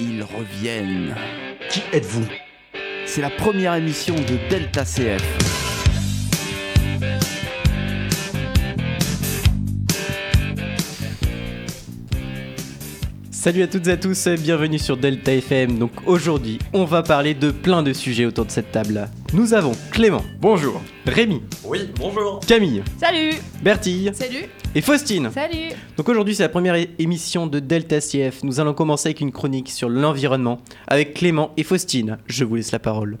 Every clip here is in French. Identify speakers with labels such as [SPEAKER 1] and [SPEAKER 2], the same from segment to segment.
[SPEAKER 1] ils reviennent.
[SPEAKER 2] Qui êtes-vous?
[SPEAKER 1] C'est la première émission de Delta CF.
[SPEAKER 3] Salut à toutes et à tous, bienvenue sur Delta FM. Donc aujourd'hui, on va parler de plein de sujets autour de cette table. Nous avons Clément,
[SPEAKER 4] Bonjour.
[SPEAKER 3] Rémi,
[SPEAKER 2] Oui, bonjour.
[SPEAKER 3] Camille,
[SPEAKER 5] Salut
[SPEAKER 3] Bertille
[SPEAKER 5] Salut
[SPEAKER 3] et Faustine.
[SPEAKER 5] Salut
[SPEAKER 3] Donc aujourd'hui, c'est la première émission de Delta CF. Nous allons commencer avec une chronique sur l'environnement avec Clément et Faustine. Je vous laisse la parole.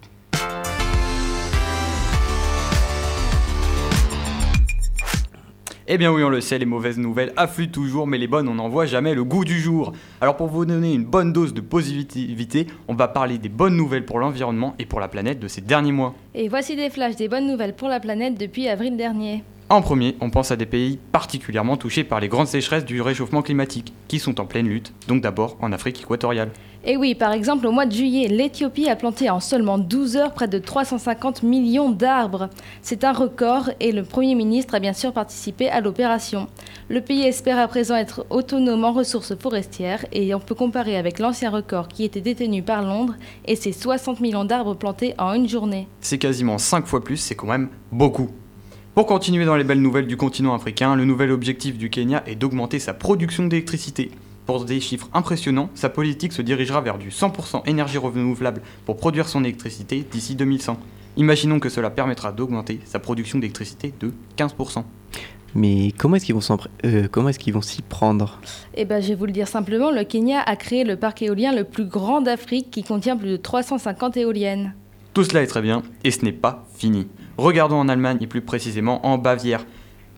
[SPEAKER 4] Eh bien oui, on le sait, les mauvaises nouvelles affluent toujours, mais les bonnes, on n'en voit jamais le goût du jour. Alors pour vous donner une bonne dose de positivité, on va parler des bonnes nouvelles pour l'environnement et pour la planète de ces derniers mois.
[SPEAKER 5] Et voici des flashs des bonnes nouvelles pour la planète depuis avril dernier.
[SPEAKER 4] En premier, on pense à des pays particulièrement touchés par les grandes sécheresses du réchauffement climatique, qui sont en pleine lutte, donc d'abord en Afrique équatoriale.
[SPEAKER 5] Et oui, par exemple, au mois de juillet, l'Éthiopie a planté en seulement 12 heures près de 350 millions d'arbres. C'est un record et le Premier ministre a bien sûr participé à l'opération. Le pays espère à présent être autonome en ressources forestières et on peut comparer avec l'ancien record qui était détenu par Londres et ses 60 millions d'arbres plantés en une journée.
[SPEAKER 4] C'est quasiment 5 fois plus, c'est quand même beaucoup. Pour continuer dans les belles nouvelles du continent africain, le nouvel objectif du Kenya est d'augmenter sa production d'électricité. Pour des chiffres impressionnants, sa politique se dirigera vers du 100% énergie renouvelable pour produire son électricité d'ici 2100. Imaginons que cela permettra d'augmenter sa production d'électricité de 15%.
[SPEAKER 3] Mais comment est-ce qu'ils vont s'en pr- euh, comment est-ce qu'ils vont s'y prendre?
[SPEAKER 5] Eh ben, je vais vous le dire simplement, le Kenya a créé le parc éolien le plus grand d'Afrique qui contient plus de 350 éoliennes.
[SPEAKER 4] Tout cela est très bien, et ce n'est pas fini. Regardons en Allemagne et plus précisément en Bavière.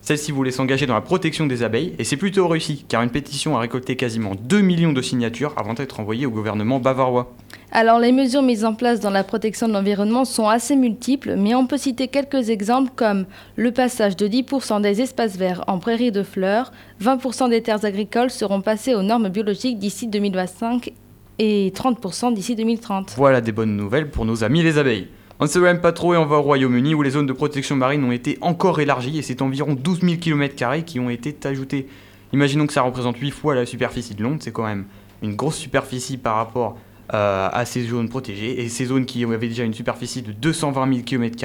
[SPEAKER 4] Celle-ci voulait s'engager dans la protection des abeilles, et c'est plutôt réussi, car une pétition a récolté quasiment 2 millions de signatures avant d'être envoyée au gouvernement bavarois.
[SPEAKER 5] Alors les mesures mises en place dans la protection de l'environnement sont assez multiples, mais on peut citer quelques exemples comme le passage de 10% des espaces verts en prairies de fleurs, 20% des terres agricoles seront passées aux normes biologiques d'ici 2025 et 30% d'ici 2030.
[SPEAKER 4] Voilà des bonnes nouvelles pour nos amis les abeilles. On ne sait même pas trop et on va au Royaume-Uni où les zones de protection marine ont été encore élargies et c'est environ 12 000 km qui ont été ajoutés. Imaginons que ça représente 8 fois la superficie de Londres, c'est quand même une grosse superficie par rapport euh, à ces zones protégées et ces zones qui avaient déjà une superficie de 220 000 km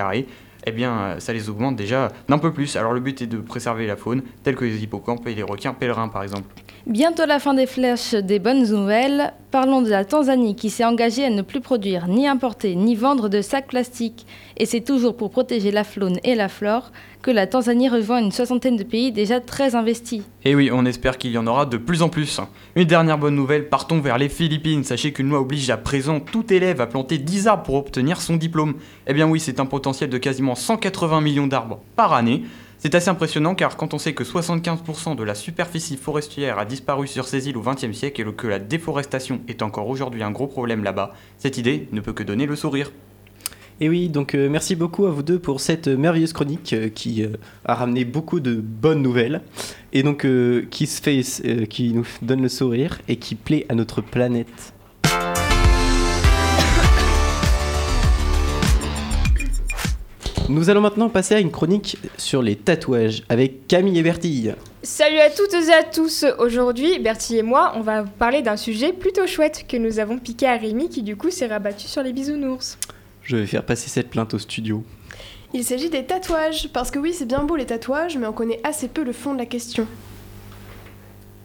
[SPEAKER 4] eh bien euh, ça les augmente déjà d'un peu plus. Alors le but est de préserver la faune, telle que les hippocampes et les requins pèlerins par exemple.
[SPEAKER 5] Bientôt la fin des flèches des bonnes nouvelles. Parlons de la Tanzanie qui s'est engagée à ne plus produire, ni importer, ni vendre de sacs plastiques. Et c'est toujours pour protéger la faune et la flore que la Tanzanie rejoint une soixantaine de pays déjà très investis.
[SPEAKER 4] Et oui, on espère qu'il y en aura de plus en plus. Une dernière bonne nouvelle, partons vers les Philippines. Sachez qu'une loi oblige à présent tout élève à planter 10 arbres pour obtenir son diplôme. Eh bien oui, c'est un potentiel de quasiment 180 millions d'arbres par année. C'est assez impressionnant car quand on sait que 75% de la superficie forestière a disparu sur ces îles au XXe siècle et que la déforestation est encore aujourd'hui un gros problème là-bas, cette idée ne peut que donner le sourire.
[SPEAKER 3] Et oui, donc euh, merci beaucoup à vous deux pour cette merveilleuse chronique euh, qui euh, a ramené beaucoup de bonnes nouvelles et donc qui se fait, qui nous donne le sourire et qui plaît à notre planète. Nous allons maintenant passer à une chronique sur les tatouages avec Camille et Bertille.
[SPEAKER 6] Salut à toutes et à tous. Aujourd'hui, Bertie et moi, on va vous parler d'un sujet plutôt chouette que nous avons piqué à Rémi qui du coup s'est rabattu sur les bisounours.
[SPEAKER 3] Je vais faire passer cette plainte au studio.
[SPEAKER 7] Il s'agit des tatouages, parce que oui, c'est bien beau les tatouages, mais on connaît assez peu le fond de la question.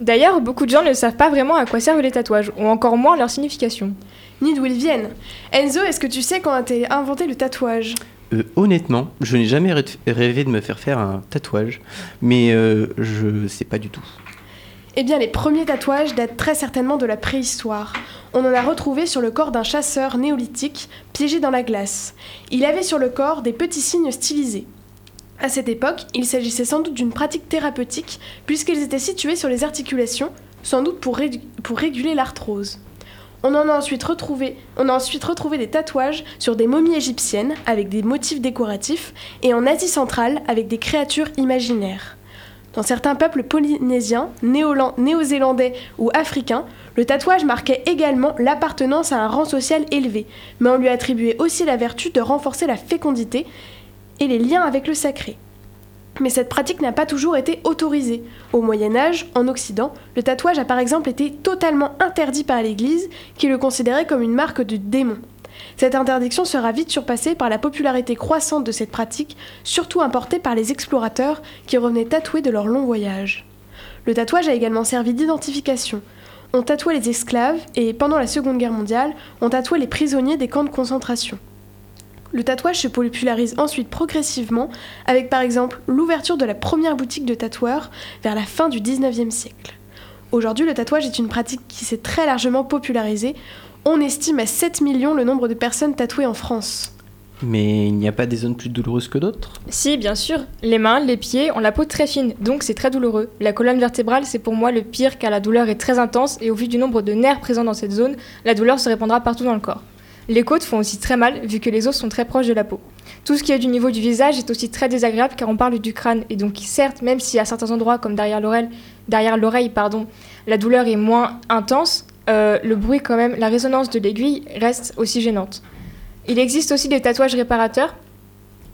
[SPEAKER 6] D'ailleurs, beaucoup de gens ne savent pas vraiment à quoi servent les tatouages, ou encore moins leur signification.
[SPEAKER 7] Ni d'où ils viennent. Enzo, est-ce que tu sais quand a été inventé le tatouage?
[SPEAKER 3] Euh, honnêtement, je n'ai jamais rê- rêvé de me faire faire un tatouage, mais euh, je sais pas du tout.
[SPEAKER 7] Eh bien, les premiers tatouages datent très certainement de la préhistoire. On en a retrouvé sur le corps d'un chasseur néolithique piégé dans la glace. Il avait sur le corps des petits signes stylisés. À cette époque, il s'agissait sans doute d'une pratique thérapeutique, puisqu'ils étaient situés sur les articulations, sans doute pour réguler l'arthrose. On en a ensuite retrouvé, a ensuite retrouvé des tatouages sur des momies égyptiennes avec des motifs décoratifs et en Asie centrale avec des créatures imaginaires. Dans certains peuples polynésiens, néo-zélandais ou africains, le tatouage marquait également l'appartenance à un rang social élevé, mais on lui attribuait aussi la vertu de renforcer la fécondité et les liens avec le sacré. Mais cette pratique n'a pas toujours été autorisée. Au Moyen Âge, en Occident, le tatouage a par exemple été totalement interdit par l'Église, qui le considérait comme une marque du démon. Cette interdiction sera vite surpassée par la popularité croissante de cette pratique, surtout importée par les explorateurs qui revenaient tatoués de leur long voyage. Le tatouage a également servi d'identification. On tatouait les esclaves et, pendant la Seconde Guerre mondiale, on tatouait les prisonniers des camps de concentration. Le tatouage se popularise ensuite progressivement avec par exemple l'ouverture de la première boutique de tatoueurs vers la fin du 19e siècle. Aujourd'hui, le tatouage est une pratique qui s'est très largement popularisée. On estime à 7 millions le nombre de personnes tatouées en France.
[SPEAKER 3] Mais il n'y a pas des zones plus douloureuses que d'autres?
[SPEAKER 6] Si, bien sûr. Les mains, les pieds ont la peau très fine, donc c'est très douloureux. La colonne vertébrale, c'est pour moi le pire car la douleur est très intense et au vu du nombre de nerfs présents dans cette zone, la douleur se répandra partout dans le corps. Les côtes font aussi très mal vu que les os sont très proches de la peau. Tout ce qui est du niveau du visage est aussi très désagréable car on parle du crâne et donc certes, même si à certains endroits comme derrière l'oreille, derrière l'oreille, pardon, la douleur est moins intense, euh, le bruit quand même, la résonance de l'aiguille reste aussi gênante. Il existe aussi des tatouages réparateurs.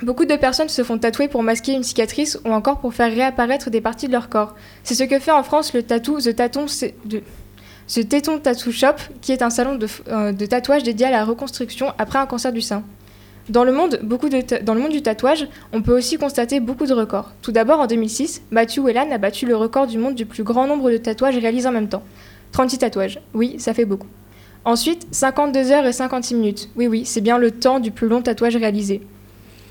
[SPEAKER 6] Beaucoup de personnes se font tatouer pour masquer une cicatrice ou encore pour faire réapparaître des parties de leur corps. C'est ce que fait en France le tattoo The Taton de The Téton Tattoo Shop, qui est un salon de, euh, de, tatouage dédié à la reconstruction après un cancer du sein. Dans le, monde, dans le monde du tatouage, on peut aussi constater beaucoup de records. Tout d'abord, en 2006, Matthew Whelan a battu le record du monde du plus grand nombre de tatouages réalisés en même temps. 36 tatouages. Oui, ça fait beaucoup. Ensuite, 52 heures et 56 minutes. Oui, oui, c'est bien le temps du plus long tatouage réalisé.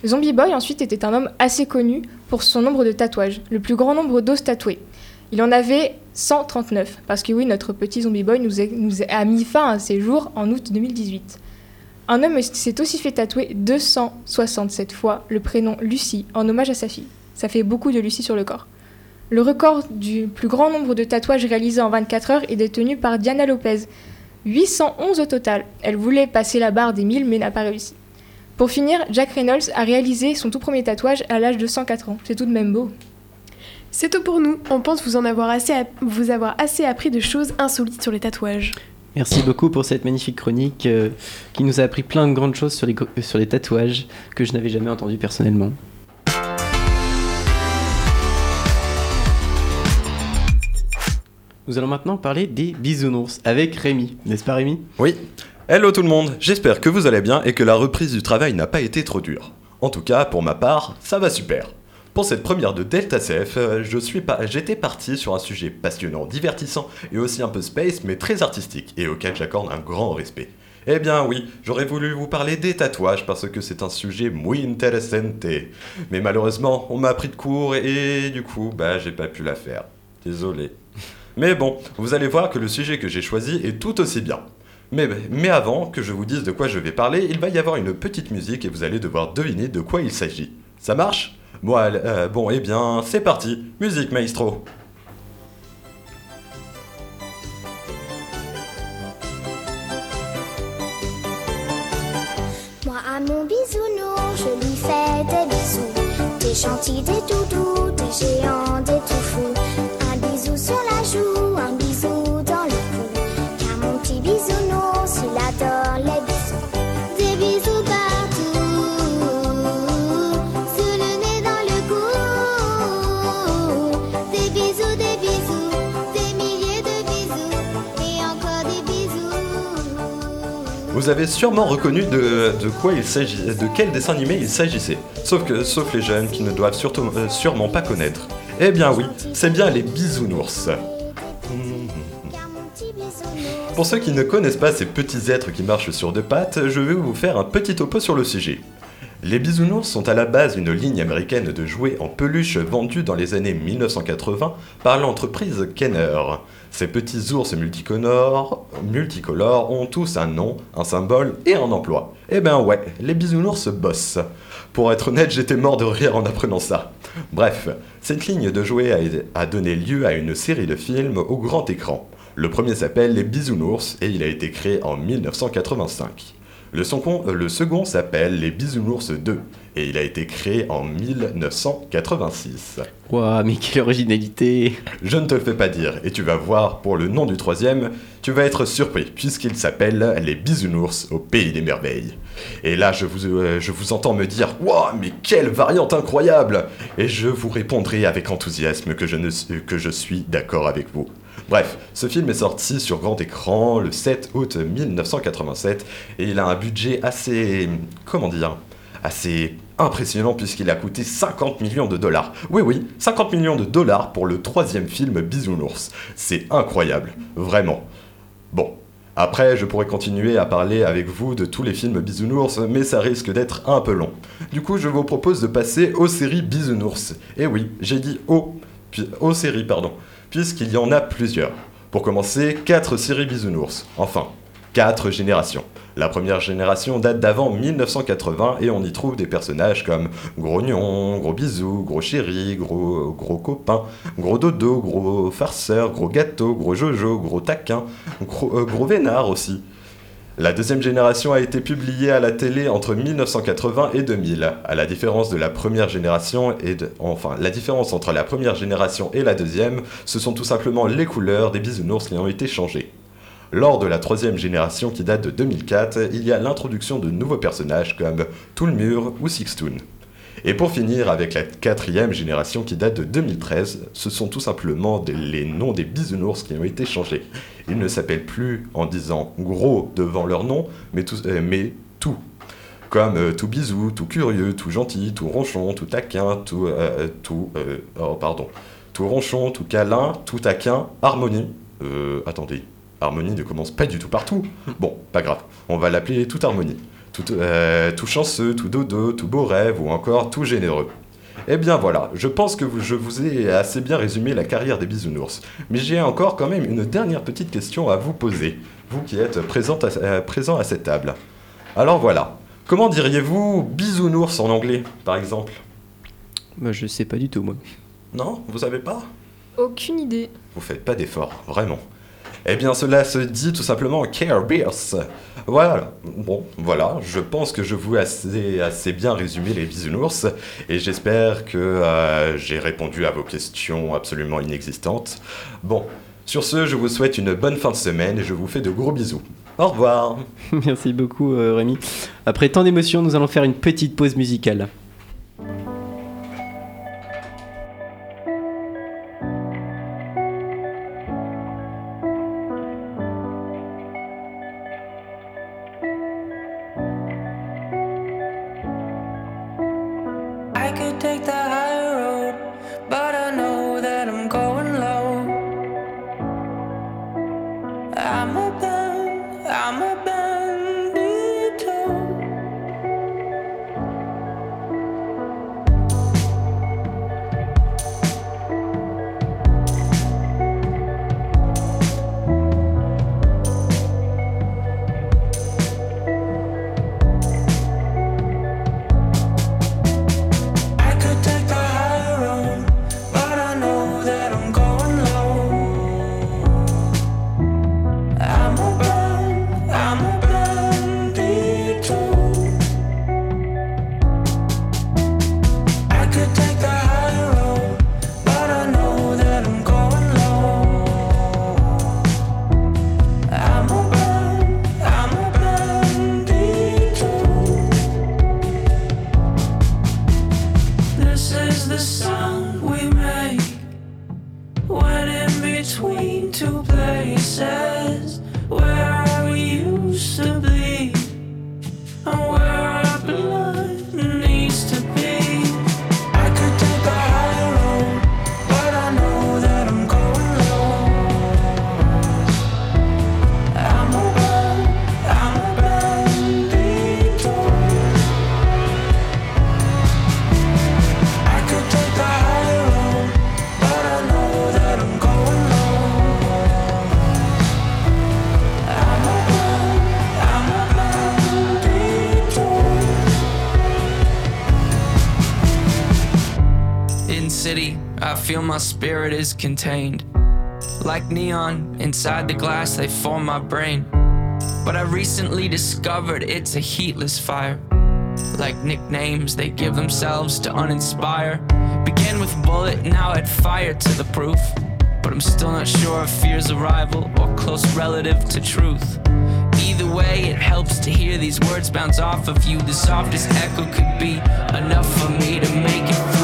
[SPEAKER 6] Zombie Boy, ensuite, était un homme assez connu pour son nombre de tatouages, le plus grand nombre d'os tatoués. Il en avait 139, parce que oui, notre petit Zombie Boy nous, a, mis fin à ses jours en août 2018. Un homme s'est aussi fait tatouer 267 fois le prénom Lucie en hommage à sa fille. Ça fait beaucoup de Lucie sur le corps. Le record du plus grand nombre de tatouages réalisés en 24 heures est détenu par Diana Lopez, 811 au total. Elle voulait passer la barre des 1000 mais n'a pas réussi. Pour finir, Jack Reynolds a réalisé son tout premier tatouage à l'âge de 104 ans. C'est tout de même beau.
[SPEAKER 7] C'est tout pour nous. On pense vous en avoir assez, vous avoir assez appris de choses insolites sur les tatouages.
[SPEAKER 3] Merci beaucoup pour cette magnifique chronique euh, qui nous a appris plein de grandes choses sur les, sur les tatouages que je n'avais jamais entendues personnellement. Nous allons maintenant parler des bisounours avec Rémi, n'est-ce pas Rémi?
[SPEAKER 2] Oui. Hello tout le monde, j'espère que vous allez bien et que la reprise du travail n'a pas été trop dure. En tout cas, pour ma part, ça va super. Pour cette première de Delta CF, pas, j'étais parti sur un sujet passionnant, divertissant et aussi un peu space, mais très artistique et auquel j'accorde un grand respect. Eh bien oui, j'aurais voulu vous parler des tatouages parce que c'est un sujet muy interesante. Mais malheureusement, on m'a pris de court et, du coup, bah j'ai pas pu la faire. Désolé. Mais bon, vous allez voir que le sujet que j'ai choisi est tout aussi bien. Mais, avant que je vous dise de quoi je vais parler, il va y avoir une petite musique et vous allez devoir deviner de quoi il s'agit. Ça marche? Bon, euh, bon, eh bien, c'est parti. Musique, maestro.
[SPEAKER 8] Moi, à mon bisounours, je lui fais des bisous. Des gentils, des doudous, des géants, des tout fous. Un bisou sur la joue,
[SPEAKER 2] Vous avez sûrement reconnu de, quoi il s'agit, de quel dessin animé il s'agissait. Sauf que, sauf les jeunes qui ne doivent euh, sûrement pas connaître. Eh bien oui, c'est bien les bisounours. Pour ceux qui ne connaissent pas ces petits êtres qui marchent sur deux pattes, je vais vous faire un petit topo sur le sujet. Les bisounours sont à la base une ligne américaine de jouets en peluche vendue dans les années 1980 par l'entreprise Kenner. Ces petits ours multicolores, ont tous un nom, un symbole et un emploi. Eh ben ouais, les bisounours bossent. Pour être honnête, j'étais mort de rire en apprenant ça. Bref, cette ligne de jouets a, a donné lieu à une série de films au grand écran. Le premier s'appelle Les Bisounours et il a été créé en 1985. Le, second- euh, le second s'appelle Les Bisounours 2 et il a été créé en 1986.
[SPEAKER 9] Ouah, mais quelle originalité
[SPEAKER 2] Je ne te le fais pas dire, et tu vas voir, pour le nom du troisième, tu vas être surpris, puisqu'il s'appelle Les Bisounours au Pays des Merveilles. Et là, je vous, euh, je vous entends me dire Waouh, mais quelle variante incroyable Et je vous répondrai avec enthousiasme que je, ne, que je suis d'accord avec vous. Bref, ce film est sorti sur grand écran le 7 août 1987 et il a un budget assez. comment dire Assez impressionnant puisqu'il a coûté 50 millions de dollars. Oui, oui, 50 millions de dollars pour le troisième film Bisounours. C'est incroyable, vraiment. Bon, après, je pourrais continuer à parler avec vous de tous les films Bisounours, mais ça risque d'être un peu long. Du coup, je vous propose de passer aux séries Bisounours. Et oui, j'ai dit aux, aux séries, pardon, puisqu'il y en a plusieurs. Pour commencer, 4 séries Bisounours. Enfin, 4 générations. La première génération date d'avant 1980 et on y trouve des personnages comme Grognon, Gros Bisou, Gros Chéri, Gros, gros Copain, Gros Dodo, Gros Farceur, Gros Gâteau, Gros Jojo, Gros Taquin, Gros, euh, gros Vénard aussi. La deuxième génération a été publiée à la télé entre 1980 et 2000. À la différence de la première génération et de, enfin, la différence entre la première génération et la deuxième, ce sont tout simplement les couleurs des bisounours qui ont été changées. Lors de la troisième génération qui date de 2004, il y a l'introduction de nouveaux personnages comme Toulmur ou Sixtoon. Et pour finir avec la quatrième génération qui date de 2013, ce sont tout simplement les noms des bisounours qui ont été changés. Ils ne s'appellent plus en disant gros devant leur nom, mais tout, euh, mais tout. Comme euh, tout bisou, tout curieux, tout gentil, tout ronchon, tout taquin, tout... euh, tout euh, oh, pardon. Tout ronchon, tout câlin, tout taquin, harmonie. Attendez, harmonie ne commence pas du tout partout. Bon, pas grave, on va l'appeler toute harmonie. Tout, euh, tout chanceux, tout dodo, tout beau rêve ou encore tout généreux. Eh bien voilà, je pense que vous- je vous ai assez bien résumé la carrière des bisounours. Mais j'ai encore quand même une dernière petite question à vous poser, vous qui êtes présent à, euh, présent à cette table. Alors voilà, comment diriez-vous bisounours en anglais, par exemple?
[SPEAKER 9] Bah, je sais pas du tout, moi.
[SPEAKER 2] Non Vous savez pas?
[SPEAKER 6] Aucune idée.
[SPEAKER 2] Vous faites pas d'efforts, vraiment. Eh bien, cela se dit tout simplement Care Bears. Voilà. Bon, voilà. Je pense que je vous ai assez, bien résumé les bisounours et j'espère que euh, j'ai répondu à vos questions absolument inexistantes. Bon, sur ce, je vous souhaite une bonne fin de semaine et je vous fais de gros bisous. Au revoir.
[SPEAKER 9] Merci beaucoup, euh, Rémi. Après tant d'émotions, nous allons faire une petite pause musicale.
[SPEAKER 10] My spirit is contained. Like neon inside the glass, they form my brain.
[SPEAKER 9] But I recently discovered it's a heatless fire. Like nicknames they give themselves to uninspire. Began with bullet, now add fire to the proof. But I'm still not sure if fear's a rival or close relative to truth. Either way, it helps to hear these words bounce off of you. The softest echo could be enough for me to make it through.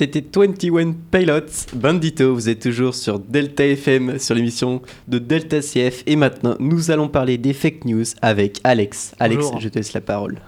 [SPEAKER 3] C'était 21 Pilots, Bandito, vous êtes toujours sur Delta FM, sur l'émission de Delta CF. Et maintenant, nous allons parler des fake news avec Alex. Alex,
[SPEAKER 11] Bonjour.
[SPEAKER 3] je te laisse la parole.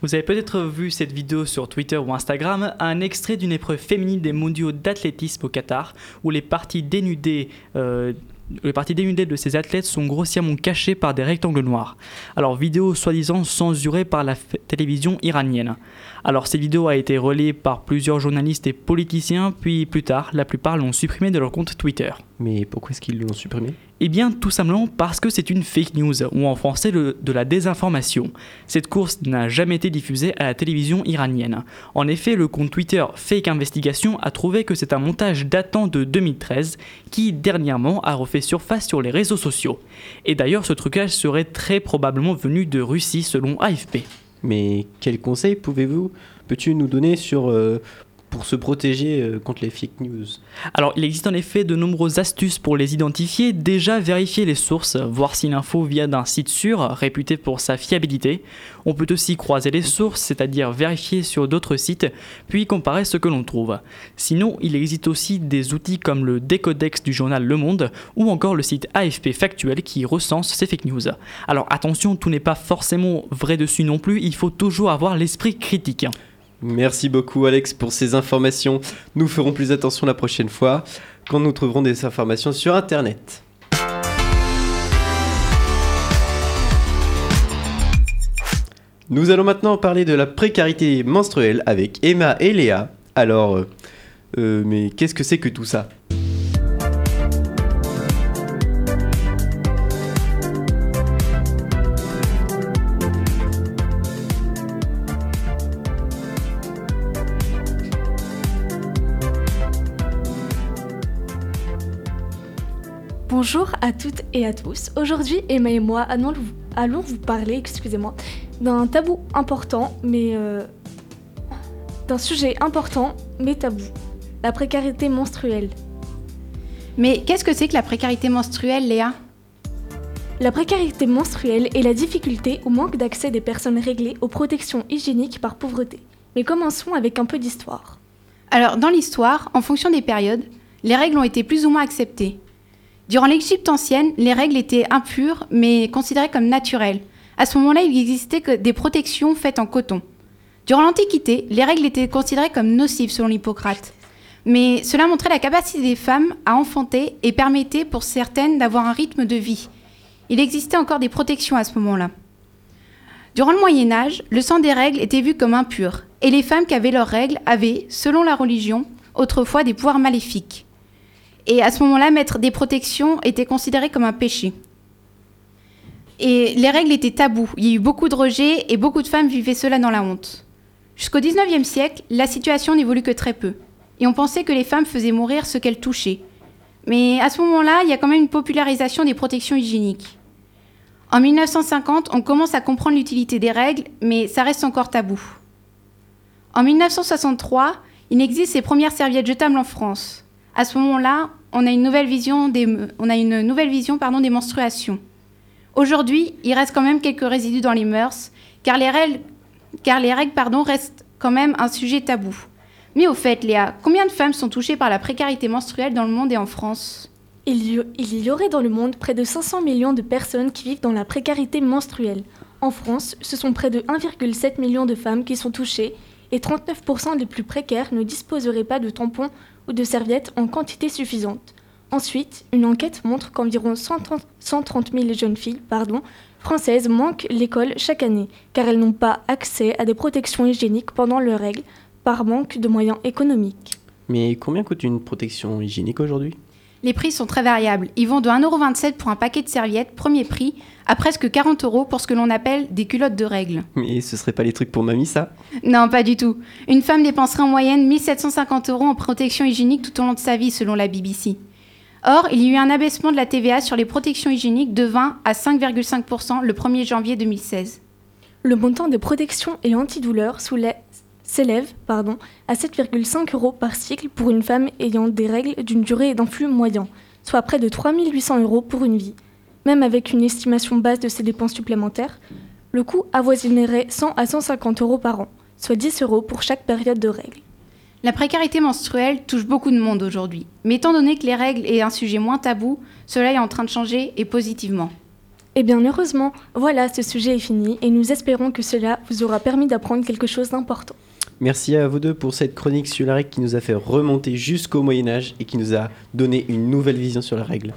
[SPEAKER 11] Vous avez peut-être vu cette vidéo sur Twitter ou Instagram, un extrait d'une épreuve féminine des mondiaux d'athlétisme au Qatar, où les parties dénudées, euh, les parties dénudées de ces athlètes sont grossièrement cachées par des rectangles noirs. Alors, vidéo soi-disant censurée par la télévision iranienne. Alors, cette vidéo a été relayée par plusieurs journalistes et politiciens, puis plus tard, la plupart l'ont supprimée de leur compte Twitter.
[SPEAKER 3] Mais pourquoi est-ce qu'ils l'ont supprimé
[SPEAKER 11] Eh bien, tout simplement parce que c'est une fake news, ou en français de la désinformation. Cette course n'a jamais été diffusée à la télévision iranienne. En effet, le compte Twitter Fake Investigation a trouvé que c'est un montage datant de 2013 qui, dernièrement, a refait surface sur les réseaux sociaux. Et d'ailleurs, ce trucage serait très probablement venu de Russie selon AFP.
[SPEAKER 3] Mais quels conseils pouvez-vous, peux-tu nous donner sur, euh, pour se protéger euh, contre les fake news
[SPEAKER 11] Alors, il existe en effet de nombreuses astuces pour les identifier. Déjà, vérifier les sources, voir si l'info vient d'un site sûr, réputé pour sa fiabilité. On peut aussi croiser les sources, c'est-à-dire vérifier sur d'autres sites, puis comparer ce que l'on trouve. Sinon, il existe aussi des outils comme le Décodex du journal Le Monde ou encore le site AFP Factuel qui recense ces fake news. Alors attention, tout n'est pas forcément vrai dessus non plus, il faut toujours avoir l'esprit critique.
[SPEAKER 3] Merci beaucoup Alex pour ces informations. Nous ferons plus attention la prochaine fois quand nous trouverons des informations sur Internet. Nous allons maintenant parler de la précarité menstruelle avec Emma et Léa. Alors, euh, euh, mais qu'est-ce que c'est que tout ça?
[SPEAKER 12] Bonjour à toutes et à tous. Aujourd'hui, Emma et moi allons, allons vous parler, excusez-moi, d'un tabou important, mais euh, d'un sujet important mais tabou. La précarité menstruelle.
[SPEAKER 13] Mais qu'est-ce que c'est que la précarité menstruelle, Léa?
[SPEAKER 12] La précarité menstruelle est la difficulté ou manque d'accès des personnes réglées aux protections hygiéniques par pauvreté. Mais commençons avec un peu d'histoire.
[SPEAKER 13] Alors, dans l'histoire, en fonction des périodes, les règles ont été plus ou moins acceptées. Durant l'Égypte ancienne, les règles étaient impures, mais considérées comme naturelles. À ce moment-là, il existait que des protections faites en coton. Durant l'Antiquité, les règles étaient considérées comme nocives selon l'Hippocrate. Mais cela montrait la capacité des femmes à enfanter et permettait pour certaines d'avoir un rythme de vie. Il existait encore des protections à ce moment-là. Durant le Moyen Âge, le sang des règles était vu comme impur, et les femmes qui avaient leurs règles avaient, selon la religion, autrefois des pouvoirs maléfiques. Et à ce moment-là, mettre des protections était considéré comme un péché. Et les règles étaient tabous. Il y a eu beaucoup de rejets et beaucoup de femmes vivaient cela dans la honte. Jusqu'au 19e siècle, la situation n'évolue que très peu. Et on pensait que les femmes faisaient mourir ce qu'elles touchaient. Mais à ce moment-là, il y a quand même une popularisation des protections hygiéniques. En 1950, on commence à comprendre l'utilité des règles, mais ça reste encore tabou. En 1963, il existe ces premières serviettes jetables en France. À ce moment-là, on a une nouvelle vision des, menstruations. Aujourd'hui, il reste quand même quelques résidus dans les mœurs, car les règles, restent quand même un sujet tabou. Mais au fait, Léa, combien de femmes sont touchées par la précarité menstruelle dans le monde et en France?
[SPEAKER 12] Il y, il y aurait dans le monde près de 500 millions de personnes qui vivent dans la précarité menstruelle. En France, ce sont près de 1,7 million de femmes qui sont touchées et 39% des plus précaires ne disposeraient pas de tampons ou de serviettes en quantité suffisante. Ensuite, une enquête montre qu'environ 130, 130 000 jeunes filles françaises manquent l'école chaque année, car elles n'ont pas accès à des protections hygiéniques pendant leurs règles, par manque de moyens économiques.
[SPEAKER 3] Mais combien coûte une protection hygiénique aujourd'hui?
[SPEAKER 13] Les prix sont très variables. Ils vont de 1,27€ pour un paquet de serviettes, premier prix, à presque 40 euros pour ce que l'on appelle des culottes de règles.
[SPEAKER 3] Mais ce serait pas les trucs pour mamie, ça?
[SPEAKER 13] Non, pas du tout. Une femme dépenserait en moyenne 1750 euros en protection hygiénique tout au long de sa vie, selon la BBC. Or, il y a eu un abaissement de la TVA sur les protections hygiéniques de 20 à 5,5% le 1er janvier 2016.
[SPEAKER 12] Le montant des protections et antidouleurs s'élève pardon, à 7,5 euros par cycle pour une femme ayant des règles d'une durée et d'un flux moyen, soit près de 3800 euros pour une vie. Même avec une estimation basse de ces dépenses supplémentaires, le coût avoisinerait 100 à 150 euros par an, soit 10 euros pour chaque période de règles.
[SPEAKER 13] La précarité menstruelle touche beaucoup de monde aujourd'hui, mais étant donné que les règles est un sujet moins tabou, cela est en train de changer et positivement.
[SPEAKER 12] Eh bien heureusement, voilà, ce sujet est fini et nous espérons que cela vous aura permis d'apprendre quelque chose d'important.
[SPEAKER 3] Merci à vous deux pour cette chronique sularique qui nous a fait remonter jusqu'au Moyen Âge et qui nous a donné une nouvelle vision sur les règles.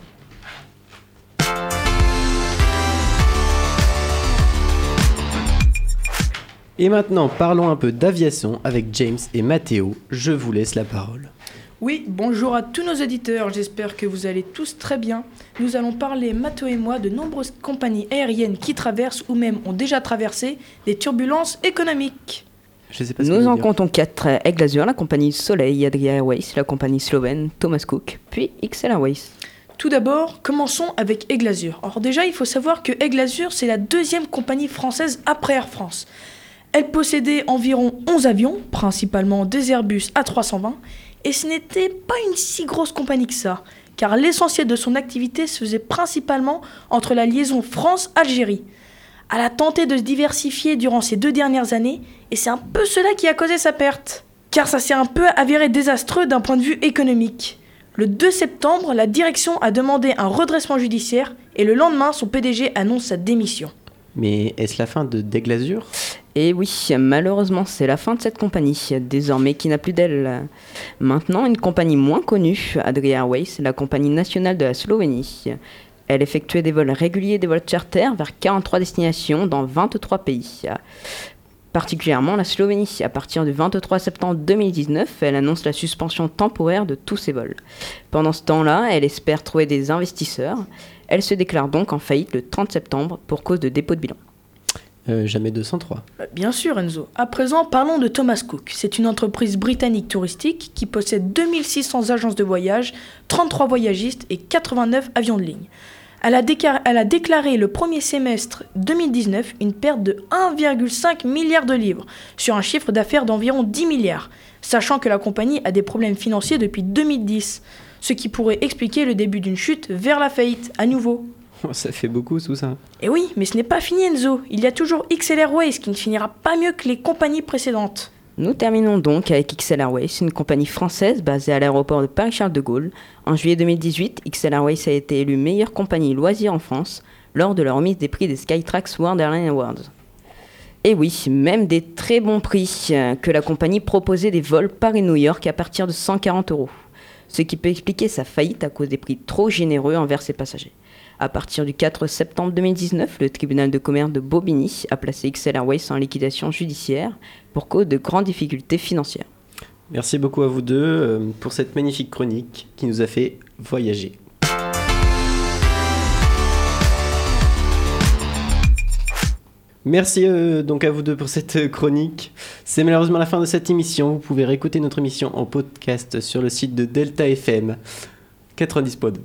[SPEAKER 3] Et maintenant, parlons un peu d'aviation avec James et Mathéo. Je vous laisse la parole.
[SPEAKER 14] Oui, bonjour à tous nos auditeurs, j'espère que vous allez tous très bien. Nous allons parler, Mathéo et moi, de nombreuses compagnies aériennes qui traversent ou même ont déjà traversé des turbulences économiques.
[SPEAKER 3] Je sais pas ce que
[SPEAKER 15] Nous en
[SPEAKER 3] dire.
[SPEAKER 15] comptons quatre. Aigle Azur, la compagnie Soleil, Adria Airways, la compagnie slovène Thomas Cook, puis XL Airways.
[SPEAKER 14] Tout d'abord, commençons avec Aigle Azur. Alors déjà, il faut savoir que Aigle Azur, c'est la deuxième compagnie française après Air France. Elle possédait environ 11 avions, principalement des Airbus A320, et ce n'était pas une si grosse compagnie que ça, car l'essentiel de son activité se faisait principalement entre la liaison France-Algérie. Elle a tenté de se diversifier durant ces deux dernières années, et c'est un peu cela qui a causé sa perte, car ça s'est un peu avéré désastreux d'un point de vue économique. Le 2 septembre, la direction a demandé un redressement judiciaire, et le lendemain, son PDG annonce sa démission.
[SPEAKER 3] Mais est-ce la fin de Daigle Azur
[SPEAKER 15] Et oui, malheureusement, c'est la fin de cette compagnie, désormais qui n'a plus d'aile. Maintenant, une compagnie moins connue, Adria Airways, la compagnie nationale de la Slovénie. Elle effectuait des vols réguliers, des vols charter vers 43 destinations dans 23 pays. Particulièrement la Slovénie. À partir du 23 septembre 2019, elle annonce la suspension temporaire de tous ses vols. Pendant ce temps-là, elle espère trouver des investisseurs. Elle se déclare donc en faillite le 30 septembre pour cause de dépôt de bilan.
[SPEAKER 3] Euh, jamais 203.
[SPEAKER 14] Euh, Bien sûr, Enzo. À présent, parlons de Thomas Cook. C'est une entreprise britannique touristique qui possède 2600 agences de voyage, 33 voyagistes et 89 avions de ligne. Elle a, déclaré, elle a déclaré le premier semestre 2019 une perte de 1,5 milliard de livres sur un chiffre d'affaires d'environ 10 milliards, sachant que la compagnie a des problèmes financiers depuis 2010, ce qui pourrait expliquer le début d'une chute vers la faillite à nouveau.
[SPEAKER 3] Ça fait beaucoup tout ça.
[SPEAKER 14] Et oui, mais ce n'est pas fini Enzo. Il y a toujours XL Airways qui ne finira pas mieux que les compagnies précédentes.
[SPEAKER 15] Nous terminons donc avec XL Airways, une compagnie française basée à l'aéroport de Paris-Charles de Gaulle. En juillet 2018, XL Airways a été élue meilleure compagnie loisir en France lors de la remise des prix des Skytrax World Airline Awards. Et oui, même des très bons prix, euh, que la compagnie proposait des vols Paris-New York à partir de 140 euros. Ce qui peut expliquer sa faillite à cause des prix trop généreux envers ses passagers. À partir du 4 septembre 2019, le tribunal de commerce de Bobigny a placé XL Airways en liquidation judiciaire pour cause de grandes difficultés financières.
[SPEAKER 3] Merci beaucoup à vous deux euh, pour cette magnifique chronique qui nous a fait voyager. Merci euh, donc à vous deux pour cette chronique. C'est malheureusement la fin de cette émission. Vous pouvez réécouter notre émission en podcast sur le site de Delta FM 90 Pod.